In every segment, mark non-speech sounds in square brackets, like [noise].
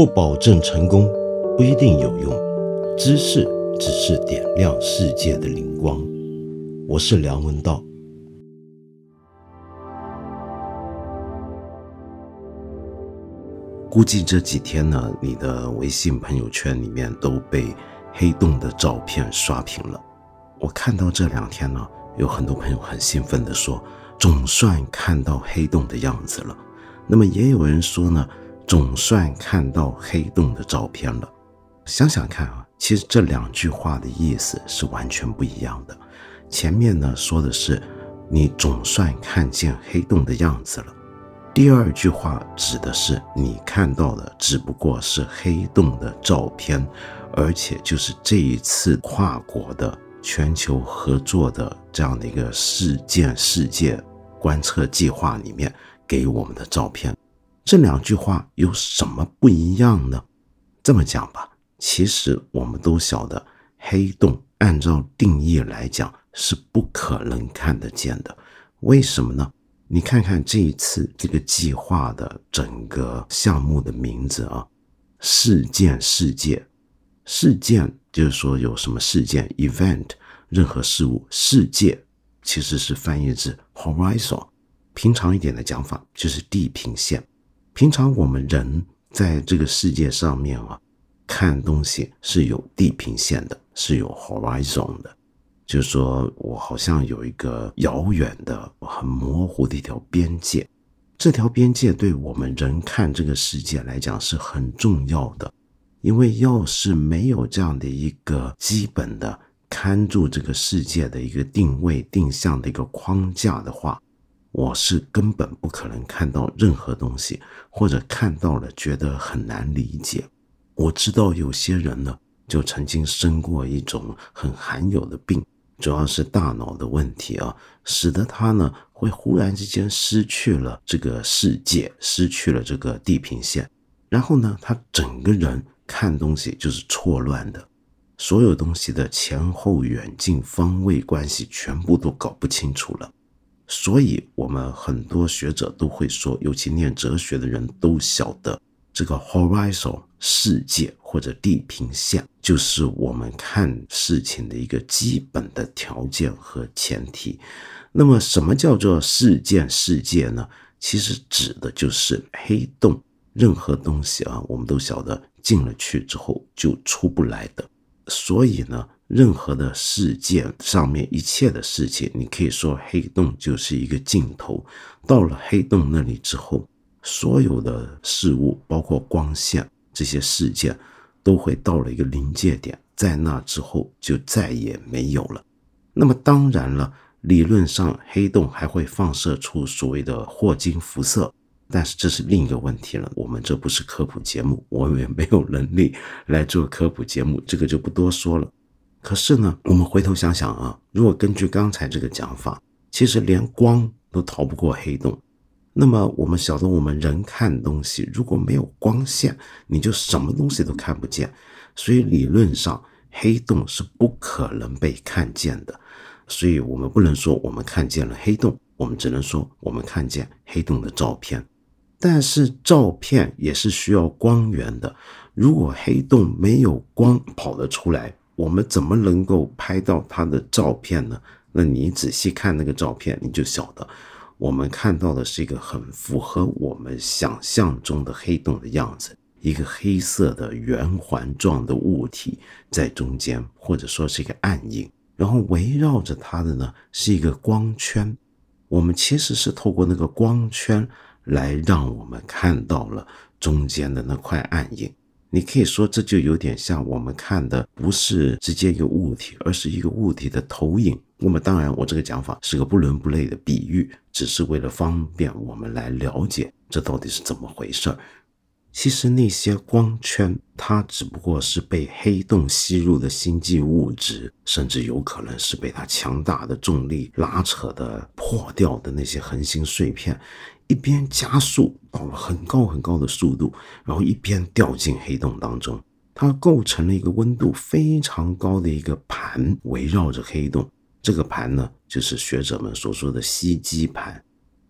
不保证成功，不一定有用。知识只是点亮世界的灵光。我是梁文道。估计这几天呢，你的微信朋友圈里面都被黑洞的照片刷屏了。我看到这两天呢，有很多朋友很兴奋地说，总算看到黑洞的样子了。那么也有人说呢。总算看到黑洞的照片了。想想看啊，其实这两句话的意思是完全不一样的。前面呢说的是你总算看见黑洞的样子了，第二句话指的是你看到的只不过是黑洞的照片，而且就是这一次跨国的全球合作的这样的一个事件世界观测计划里面给我们的照片。这两句话有什么不一样呢？这么讲吧，其实我们都晓得，黑洞按照定义来讲是不可能看得见的。为什么呢？你看看这一次这个计划的整个项目的名字啊，事件世界，事件就是说有什么事件 event，任何事物，世界其实是翻译自 horizon，平常一点的讲法就是地平线。平常我们人在这个世界上面啊，看东西是有地平线的，是有 horizon 的，就是说我好像有一个遥远的、很模糊的一条边界。这条边界对我们人看这个世界来讲是很重要的，因为要是没有这样的一个基本的看住这个世界的一个定位定向的一个框架的话。我是根本不可能看到任何东西，或者看到了觉得很难理解。我知道有些人呢，就曾经生过一种很罕有的病，主要是大脑的问题啊，使得他呢会忽然之间失去了这个世界，失去了这个地平线，然后呢，他整个人看东西就是错乱的，所有东西的前后远近方位关系全部都搞不清楚了。所以，我们很多学者都会说，尤其念哲学的人都晓得，这个 horizon 世界或者地平线，就是我们看事情的一个基本的条件和前提。那么，什么叫做事件世界呢？其实指的就是黑洞，任何东西啊，我们都晓得进了去之后就出不来的。所以呢。任何的事件上面一切的事情，你可以说黑洞就是一个镜头。到了黑洞那里之后，所有的事物，包括光线这些事件，都会到了一个临界点，在那之后就再也没有了。那么当然了，理论上黑洞还会放射出所谓的霍金辐射，但是这是另一个问题了。我们这不是科普节目，我也没有能力来做科普节目，这个就不多说了。可是呢，我们回头想想啊，如果根据刚才这个讲法，其实连光都逃不过黑洞。那么我们晓得，我们人看东西如果没有光线，你就什么东西都看不见。所以理论上，黑洞是不可能被看见的。所以我们不能说我们看见了黑洞，我们只能说我们看见黑洞的照片。但是照片也是需要光源的，如果黑洞没有光跑得出来。我们怎么能够拍到它的照片呢？那你仔细看那个照片，你就晓得，我们看到的是一个很符合我们想象中的黑洞的样子，一个黑色的圆环状的物体在中间，或者说是一个暗影，然后围绕着它的呢是一个光圈。我们其实是透过那个光圈来让我们看到了中间的那块暗影。你可以说，这就有点像我们看的，不是直接一个物体，而是一个物体的投影。那么，当然，我这个讲法是个不伦不类的比喻，只是为了方便我们来了解这到底是怎么回事儿。其实那些光圈，它只不过是被黑洞吸入的星际物质，甚至有可能是被它强大的重力拉扯的破掉的那些恒星碎片。一边加速到了很高很高的速度，然后一边掉进黑洞当中，它构成了一个温度非常高的一个盘，围绕着黑洞。这个盘呢，就是学者们所说的吸积盘。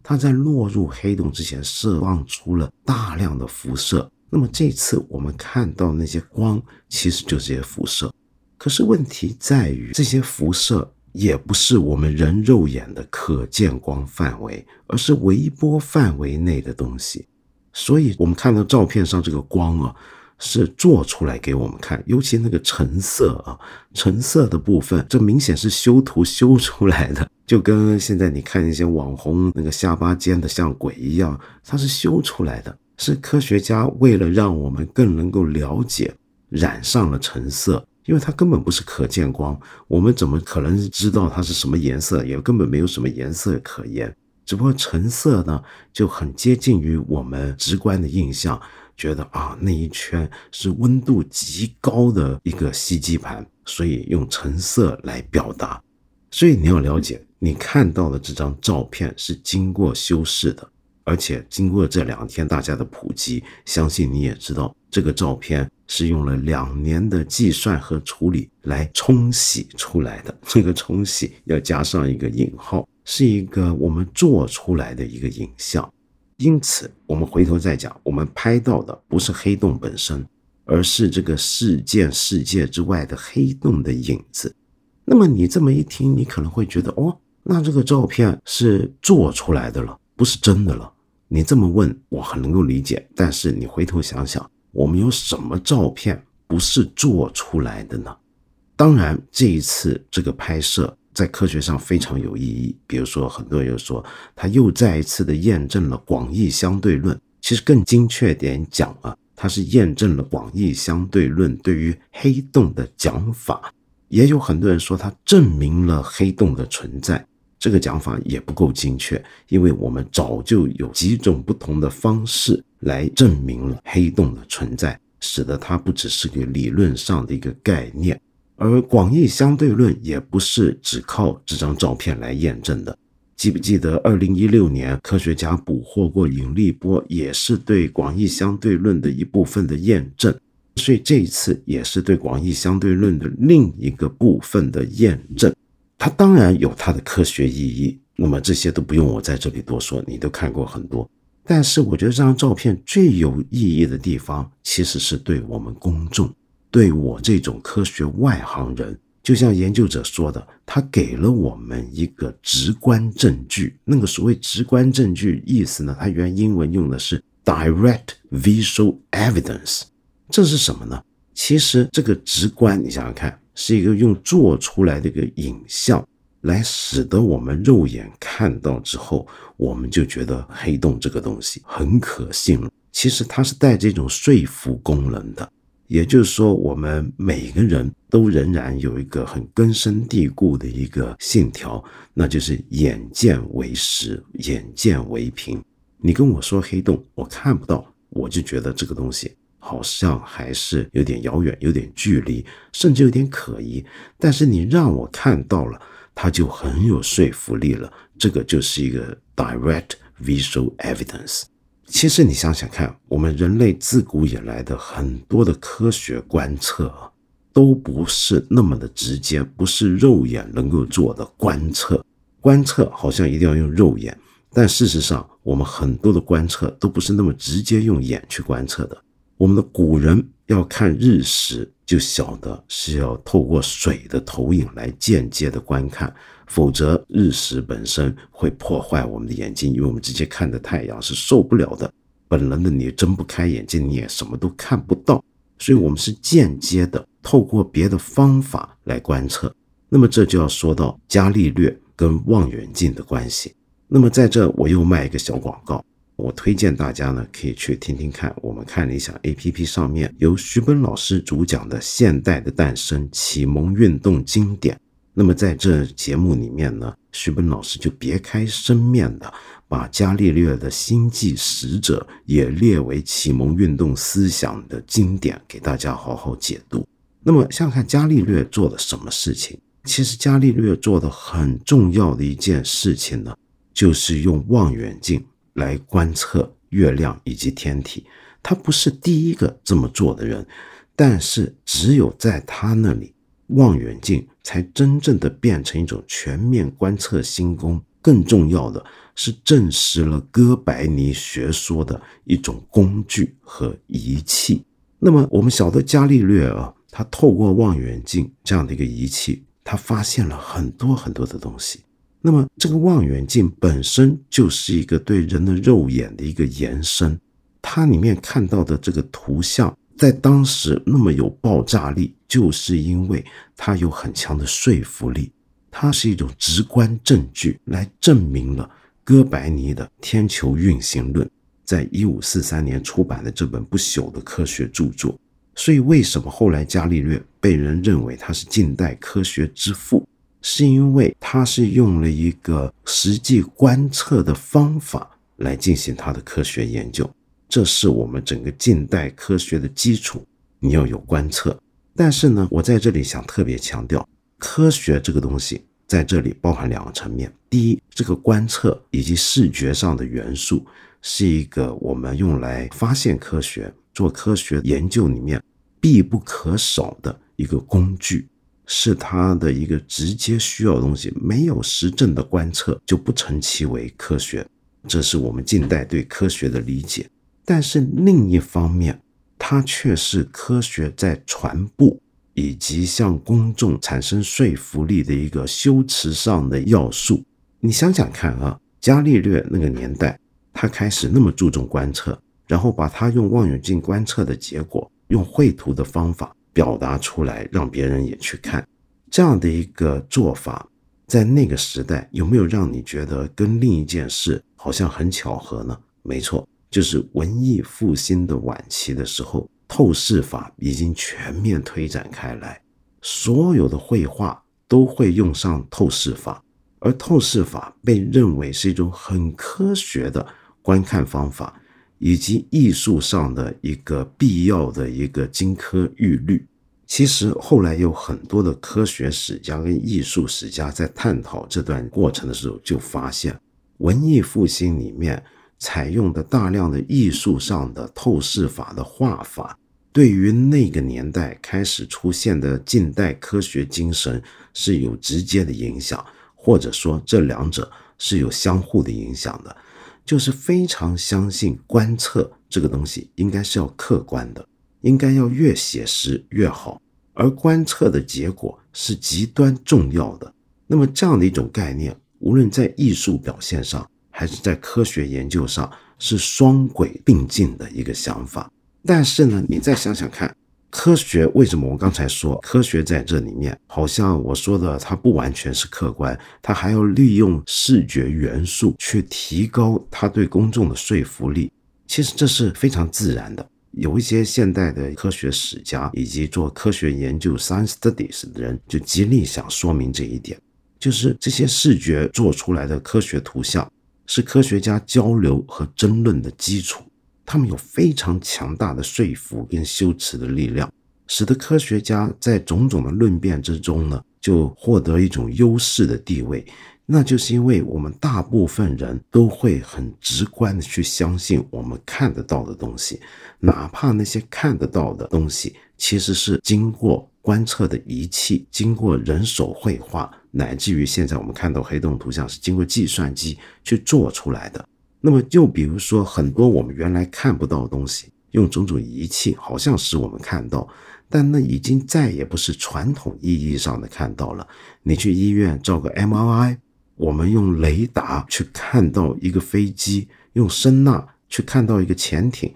它在落入黑洞之前，释放出了大量的辐射，那么这次我们看到那些光，其实就是些辐射。可是问题在于，这些辐射也不是我们人肉眼的可见光范围，而是微波范围内的东西。所以，我们看到照片上这个光啊，是做出来给我们看。尤其那个橙色啊，橙色的部分，这明显是修图修出来的，[laughs] 就跟现在你看一些网红那个下巴尖的像鬼一样，它是修出来的。是科学家为了让我们更能够了解，染上了橙色，因为它根本不是可见光，我们怎么可能知道它是什么颜色？也根本没有什么颜色可言。只不过橙色呢，就很接近于我们直观的印象，觉得啊，那一圈是温度极高的一个吸积盘，所以用橙色来表达。所以你要了解，你看到的这张照片是经过修饰的。而且经过这两天大家的普及，相信你也知道，这个照片是用了两年的计算和处理来冲洗出来的。[laughs] 这个冲洗要加上一个引号，是一个我们做出来的一个影像。因此，我们回头再讲，我们拍到的不是黑洞本身，而是这个事件世界之外的黑洞的影子。那么你这么一听，你可能会觉得，哦，那这个照片是做出来的了，不是真的了。你这么问我很能够理解，但是你回头想想，我们有什么照片不是做出来的呢？当然，这一次这个拍摄在科学上非常有意义。比如说，很多人说他又再一次的验证了广义相对论。其实更精确点讲啊，它是验证了广义相对论对于黑洞的讲法。也有很多人说它证明了黑洞的存在。这个讲法也不够精确，因为我们早就有几种不同的方式来证明了黑洞的存在，使得它不只是个理论上的一个概念。而广义相对论也不是只靠这张照片来验证的。记不记得二零一六年科学家捕获过引力波，也是对广义相对论的一部分的验证。所以这一次也是对广义相对论的另一个部分的验证。它当然有它的科学意义，那么这些都不用我在这里多说，你都看过很多。但是我觉得这张照片最有意义的地方，其实是对我们公众，对我这种科学外行人，就像研究者说的，他给了我们一个直观证据。那个所谓直观证据意思呢？它原英文用的是 direct visual evidence，这是什么呢？其实这个直观，你想想看。是一个用做出来的一个影像，来使得我们肉眼看到之后，我们就觉得黑洞这个东西很可信。其实它是带这种说服功能的，也就是说，我们每个人都仍然有一个很根深蒂固的一个信条，那就是眼见为实，眼见为凭。你跟我说黑洞，我看不到，我就觉得这个东西。好像还是有点遥远，有点距离，甚至有点可疑。但是你让我看到了，它就很有说服力了。这个就是一个 direct visual evidence。其实你想想看，我们人类自古以来的很多的科学观测，都不是那么的直接，不是肉眼能够做的观测。观测好像一定要用肉眼，但事实上，我们很多的观测都不是那么直接用眼去观测的。我们的古人要看日食，就晓得是要透过水的投影来间接的观看，否则日食本身会破坏我们的眼睛，因为我们直接看的太阳是受不了的。本能的你睁不开眼睛，你也什么都看不到，所以我们是间接的透过别的方法来观测。那么这就要说到伽利略跟望远镜的关系。那么在这我又卖一个小广告。我推荐大家呢，可以去听听看。我们看理想 A P P 上面由徐奔老师主讲的《现代的诞生：启蒙运动经典》。那么在这节目里面呢，徐奔老师就别开生面的把伽利略的《星际使者》也列为启蒙运动思想的经典，给大家好好解读。那么，像看伽利略做了什么事情？其实伽利略做的很重要的一件事情呢，就是用望远镜。来观测月亮以及天体，他不是第一个这么做的人，但是只有在他那里，望远镜才真正的变成一种全面观测星空更重要的是证实了哥白尼学说的一种工具和仪器。那么我们晓得伽利略啊，他透过望远镜这样的一个仪器，他发现了很多很多的东西。那么这个望远镜本身就是一个对人的肉眼的一个延伸，它里面看到的这个图像，在当时那么有爆炸力，就是因为它有很强的说服力，它是一种直观证据，来证明了哥白尼的天球运行论。在一五四三年出版的这本不朽的科学著作，所以为什么后来伽利略被人认为他是近代科学之父，是因为他是用了一个实际观测的方法来进行他的科学研究，这是我们整个近代科学的基础。你要有观测，但是呢，我在这里想特别强调，科学这个东西在这里包含两个层面：第一，这个观测以及视觉上的元素。是一个我们用来发现科学、做科学研究里面必不可少的一个工具，是它的一个直接需要的东西。没有实证的观测，就不成其为科学。这是我们近代对科学的理解。但是另一方面，它却是科学在传播以及向公众产生说服力的一个修辞上的要素。你想想看啊，伽利略那个年代。他开始那么注重观测，然后把他用望远镜观测的结果，用绘图的方法表达出来，让别人也去看。这样的一个做法，在那个时代有没有让你觉得跟另一件事好像很巧合呢？没错，就是文艺复兴的晚期的时候，透视法已经全面推展开来，所有的绘画都会用上透视法，而透视法被认为是一种很科学的。观看方法以及艺术上的一个必要的一个金科玉律，其实后来有很多的科学史家跟艺术史家在探讨这段过程的时候，就发现文艺复兴里面采用的大量的艺术上的透视法的画法，对于那个年代开始出现的近代科学精神是有直接的影响，或者说这两者是有相互的影响的。就是非常相信观测这个东西应该是要客观的，应该要越写实越好，而观测的结果是极端重要的。那么这样的一种概念，无论在艺术表现上，还是在科学研究上，是双轨并进的一个想法。但是呢，你再想想看。科学为什么？我刚才说科学在这里面，好像我说的它不完全是客观，它还要利用视觉元素去提高它对公众的说服力。其实这是非常自然的。有一些现代的科学史家以及做科学研究 （science studies） 的人，就极力想说明这一点，就是这些视觉做出来的科学图像，是科学家交流和争论的基础。他们有非常强大的说服跟修辞的力量，使得科学家在种种的论辩之中呢，就获得一种优势的地位。那就是因为我们大部分人都会很直观的去相信我们看得到的东西，哪怕那些看得到的东西其实是经过观测的仪器、经过人手绘画，乃至于现在我们看到黑洞图像是经过计算机去做出来的。那么，就比如说很多我们原来看不到的东西，用种种仪器好像使我们看到，但那已经再也不是传统意义上的看到了。你去医院照个 MRI，我们用雷达去看到一个飞机，用声呐去看到一个潜艇，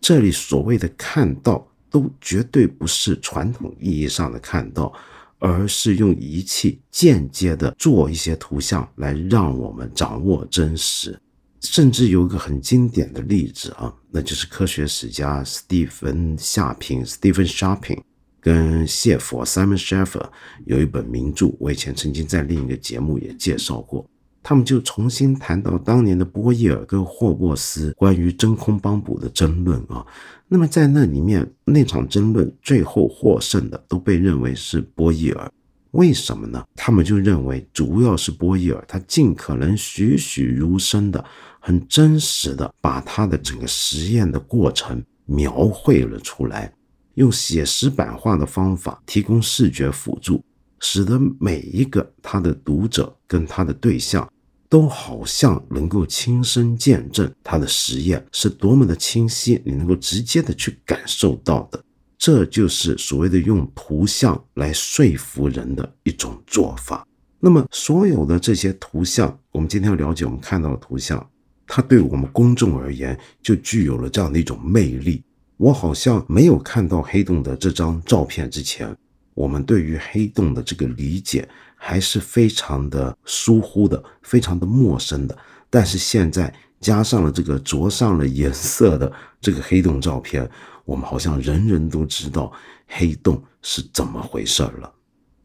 这里所谓的看到，都绝对不是传统意义上的看到，而是用仪器间接的做一些图像来让我们掌握真实。甚至有一个很经典的例子啊，那就是科学史家斯蒂芬夏平 （Stephen Sharpin），跟谢佛 （Simon Schaffer） 有一本名著，我以前曾经在另一个节目也介绍过。他们就重新谈到当年的波义尔跟霍布斯关于真空帮补的争论啊。那么在那里面，那场争论最后获胜的都被认为是波义尔。为什么呢？他们就认为主要是波义尔，他尽可能栩栩如生的。很真实的把他的整个实验的过程描绘了出来，用写实版画的方法提供视觉辅助，使得每一个他的读者跟他的对象都好像能够亲身见证他的实验是多么的清晰，你能够直接的去感受到的。这就是所谓的用图像来说服人的一种做法。那么，所有的这些图像，我们今天要了解，我们看到的图像，它对我们公众而言就具有了这样的一种魅力。我好像没有看到黑洞的这张照片之前，我们对于黑洞的这个理解还是非常的疏忽的，非常的陌生的。但是现在加上了这个着上了颜色的 [laughs] 这个黑洞照片，我们好像人人都知道黑洞是怎么回事了。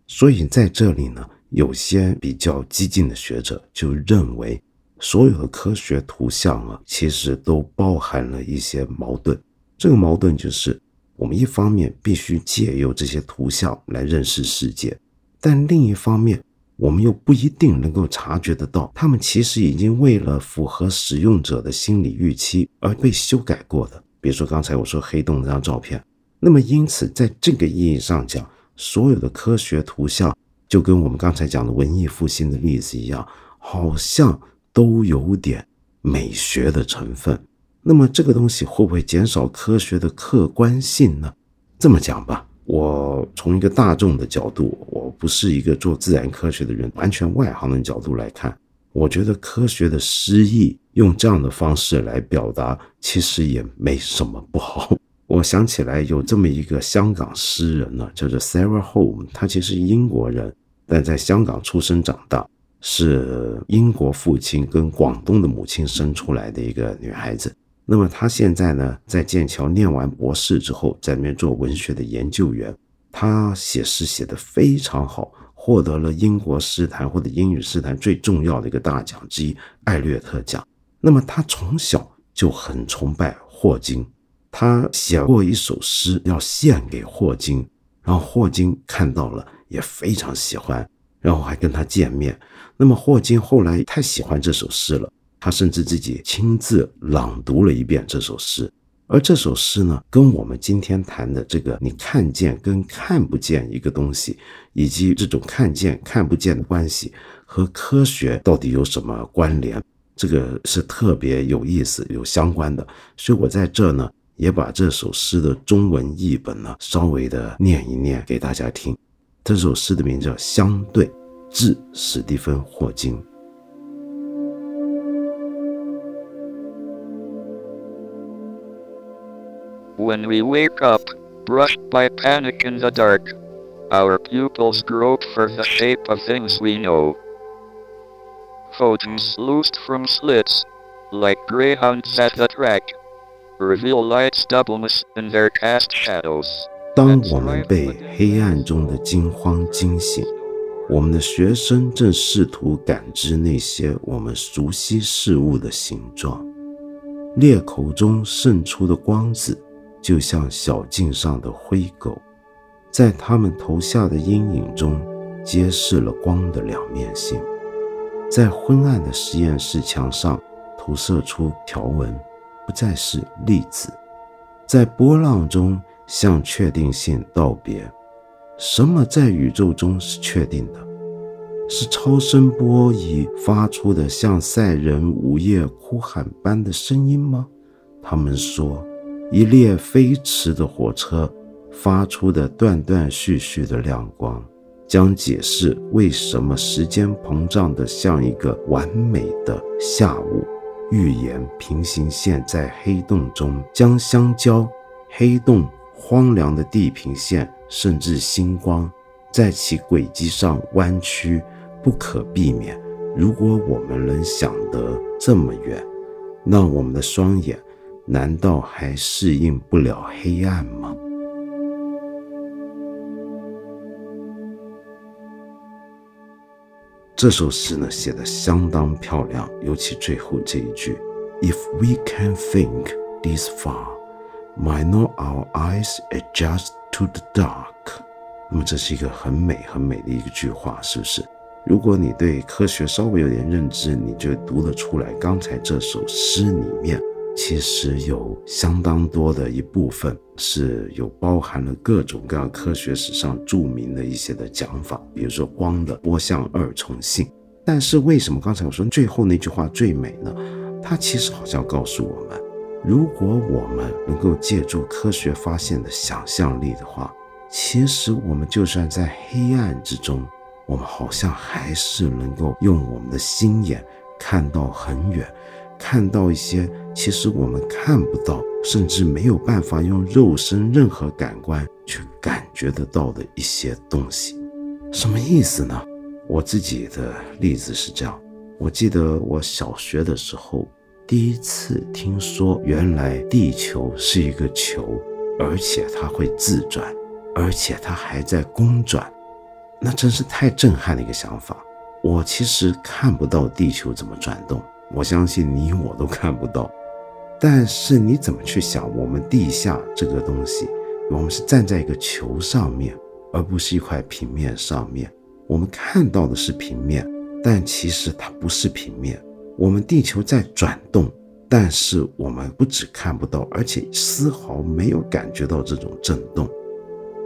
所以在这里呢。有些比较激进的学者就认为，所有的科学图像啊，其实都包含了一些矛盾。这个矛盾就是，我们一方面必须借由这些图像来认识世界，但另一方面，我们又不一定能够察觉得到，他们其实已经为了符合使用者的心理预期而被修改过的。比如说刚才我说黑洞那张照片，那么因此，在这个意义上讲，所有的科学图像。就跟我们刚才讲的文艺复兴的例子一样，好像都有点美学的成分。那么这个东西会不会减少科学的客观性呢？这么讲吧，我从一个大众的角度，我不是一个做自然科学的人，完全外行的角度来看，我觉得科学的诗意用这样的方式来表达，其实也没什么不好。[laughs] 我想起来有这么一个香港诗人呢，叫做 Sarah Home，他其实英国人，但在香港出生长大，是英国父亲跟广东的母亲生出来的一个女孩子。那么他现在呢，在剑桥念完博士之后，在那边做文学的研究员。他写诗写得非常好，获得了英国诗坛或者英语诗坛最重要的一个大奖之一——艾略特奖。那么他从小就很崇拜霍金。他写过一首诗要献给霍金，然后霍金看到了也非常喜欢，然后还跟他见面。那么霍金后来太喜欢这首诗了，他甚至自己亲自朗读了一遍这首诗。而这首诗呢，跟我们今天谈的这个你看见跟看不见一个东西，以及这种看见看不见的关系和科学到底有什么关联，这个是特别有意思、有相关的。所以我在这呢。也把这首诗的中文译本呢，稍微的念一念给大家听。这首诗的名字叫《相对》，致史蒂芬·霍金。When we wake up, brushed by panic in the dark, our pupils grope for the shape of things we know. Photons loosed from slits, like greyhounds at the track. reveal light's doubleness in their cast shadows。当我们被黑暗中的惊慌惊醒，我们的学生正试图感知那些我们熟悉事物的形状。裂口中渗出的光子， 就像小径上的灰狗，在他们投下的阴影中，揭示了光的两面性。在昏暗的实验室墙上，投射出条纹。不再是粒子，在波浪中向确定性道别。什么在宇宙中是确定的？是超声波仪发出的像赛人午夜哭喊般的声音吗？他们说，一列飞驰的火车发出的断断续续的亮光，将解释为什么时间膨胀的像一个完美的下午。预言平行线在黑洞中将相交，黑洞荒凉的地平线甚至星光在其轨迹上弯曲，不可避免。如果我们能想得这么远，那我们的双眼难道还适应不了黑暗吗？这首诗呢写的相当漂亮，尤其最后这一句：“If we can think this far, might not our eyes adjust to the dark？” 那么这是一个很美很美的一个句话，是不是？如果你对科学稍微有点认知，你就读得出来，刚才这首诗里面。其实有相当多的一部分是有包含了各种各样科学史上著名的一些的讲法，比如说光的波相二重性。但是为什么刚才我说最后那句话最美呢？它其实好像告诉我们，如果我们能够借助科学发现的想象力的话，其实我们就算在黑暗之中，我们好像还是能够用我们的心眼看到很远，看到一些其实我们看不到，甚至没有办法用肉身任何感官去感觉得到的一些东西。什么意思呢？我自己的例子是这样。我记得我小学的时候，第一次听说原来地球是一个球，而且它会自转，而且它还在公转，那真是太震撼的一个想法。我其实看不到地球怎么转动，我相信你我都看不到。但是你怎么去想，我们地下这个东西，我们是站在一个球上面，而不是一块平面上面，我们看到的是平面。但其实它不是平面，我们地球在转动，但是我们不只看不到，而且丝毫没有感觉到这种震动。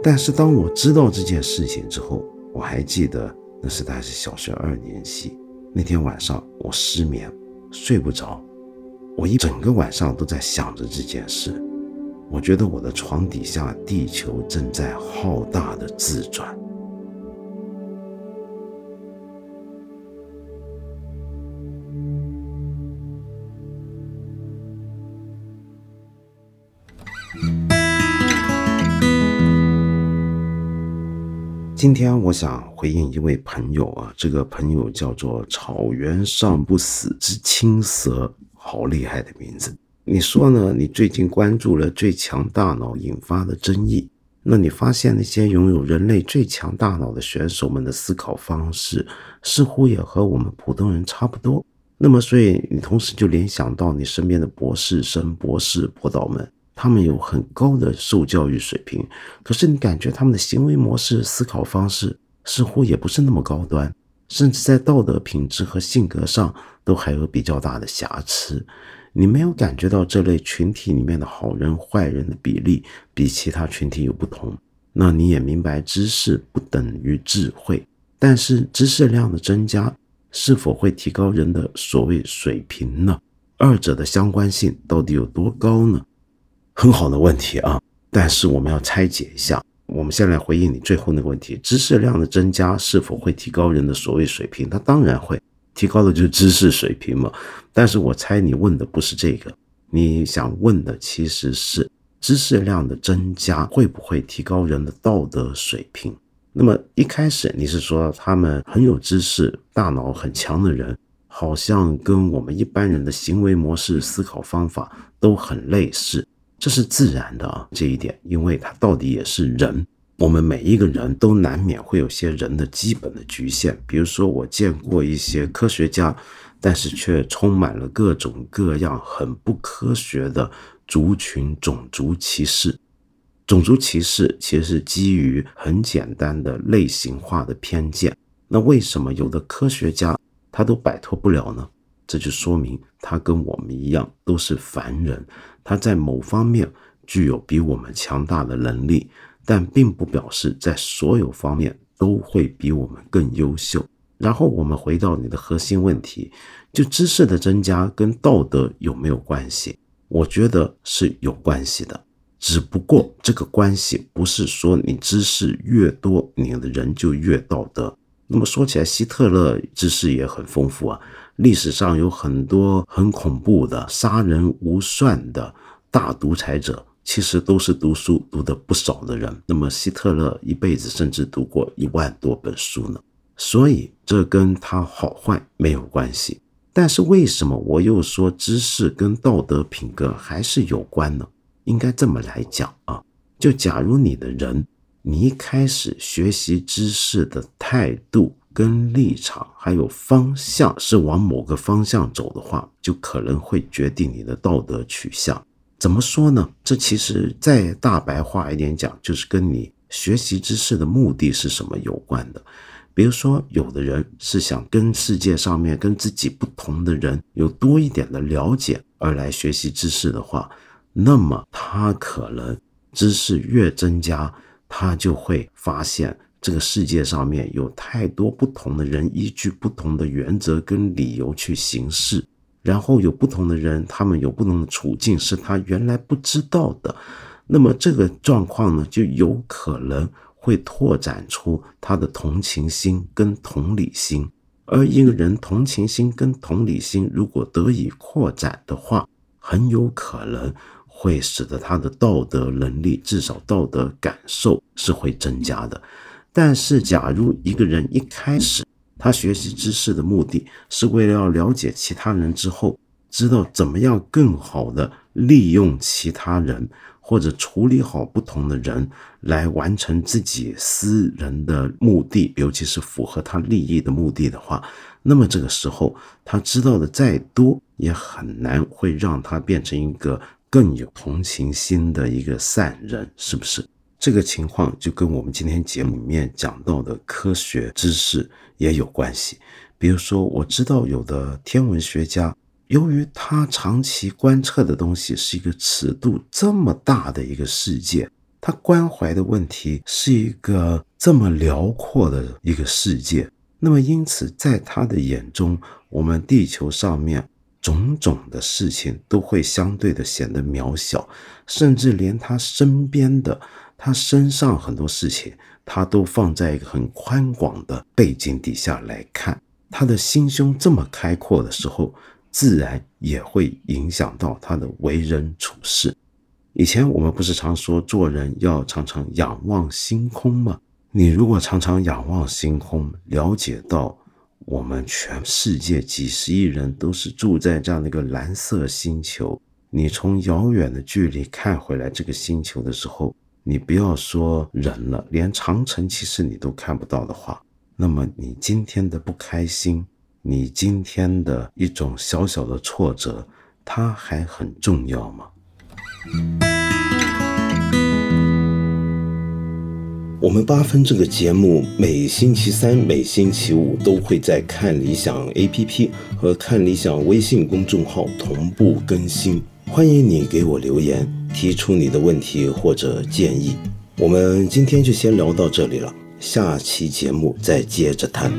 但是当我知道这件事情之后，我还记得那是大概是小学二年级那天晚上，我失眠睡不着，我一整个晚上都在想着这件事。我觉得我的床底下地球正在浩大的自转。今天我想回应一位朋友啊，这个朋友叫做草原上不死之青蛇，好厉害的名字。你说呢？你最近关注了最强大脑引发的争议，那你发现那些拥有人类最强大脑的选手们的思考方式，似乎也和我们普通人差不多。那么，所以你同时就联想到你身边的博士生、博士、博导们。他们有很高的受教育水平，可是你感觉他们的行为模式、思考方式似乎也不是那么高端，甚至在道德品质和性格上都还有比较大的瑕疵。你没有感觉到这类群体里面的好人坏人的比例比其他群体有不同，那你也明白知识不等于智慧，但是知识量的增加是否会提高人的所谓水平呢？二者的相关性到底有多高呢？很好的问题啊，但是我们要拆解一下。我们先来回应你最后那个问题：知识量的增加是否会提高人的所谓水平？它当然会，提高的就是知识水平嘛。但是我猜你问的不是这个，你想问的其实是知识量的增加会不会提高人的道德水平？那么一开始你是说他们很有知识、大脑很强的人，好像跟我们一般人的行为模式、思考方法都很类似。这是自然的啊，这一点，因为它到底也是人，我们每一个人都难免会有些人的基本的局限。比如说，我见过一些科学家，但是却充满了各种各样很不科学的族群种族歧视。种族歧视其实是基于很简单的类型化的偏见。那为什么有的科学家他都摆脱不了呢？这就说明他跟我们一样都是凡人，他在某方面具有比我们强大的能力，但并不表示在所有方面都会比我们更优秀。然后我们回到你的核心问题，就知识的增加跟道德有没有关系？我觉得是有关系的，只不过这个关系不是说你知识越多，你的人就越道德。那么说起来，希特勒知识也很丰富啊。历史上有很多很恐怖的、杀人无算的大独裁者，其实都是读书读的不少的人。那么希特勒一辈子甚至读过一万多本书呢，所以这跟他好坏没有关系。但是为什么我又说知识跟道德品格还是有关呢？应该这么来讲啊，就假如你的人，你一开始学习知识的态度。跟立场还有方向是往某个方向走的话，就可能会决定你的道德取向。怎么说呢？这其实再大白话一点讲，就是跟你学习知识的目的是什么有关的。比如说，有的人是想跟世界上面跟自己不同的人有多一点的了解而来学习知识的话，那么他可能知识越增加，他就会发现。这个世界上面有太多不同的人，依据不同的原则跟理由去行事，然后有不同的人，他们有不同的处境，是他原来不知道的。那么这个状况呢，就有可能会拓展出他的同情心跟同理心。而一个人同情心跟同理心如果得以扩展的话，很有可能会使得他的道德能力，至少道德感受是会增加的。但是，假如一个人一开始他学习知识的目的是为了要了解其他人之后，知道怎么样更好的利用其他人。或者处理好不同的人来完成自己私人的目的，尤其是符合他利益的目的的话，那么这个时候他知道的再多，也很难会让他变成一个更有同情心的一个善人，是不是？这个情况就跟我们今天节目里面讲到的科学知识也有关系。比如说，我知道有的天文学家。由于他长期观测的东西是一个尺度这么大的一个世界，他关怀的问题是一个这么辽阔的一个世界，那么因此在他的眼中，我们地球上面种种的事情都会相对的显得渺小，甚至连他身边的、他身上很多事情，他都放在一个很宽广的背景底下来看。他的心胸这么开阔的时候。自然也会影响到他的为人处事。以前我们不是常说做人要常常仰望星空吗？你如果常常仰望星空，了解到我们全世界几十亿人都是住在这样的一个蓝色星球，你从遥远的距离看回来这个星球的时候，你不要说人了，连长城其实你都看不到的话，那么你今天的不开心。你今天的一种小小的挫折，它还很重要吗？我们八分这个节目每星期三、每星期五都会在看理想 APP 和看理想微信公众号同步更新，欢迎你给我留言，提出你的问题或者建议。我们今天就先聊到这里了，下期节目再接着谈。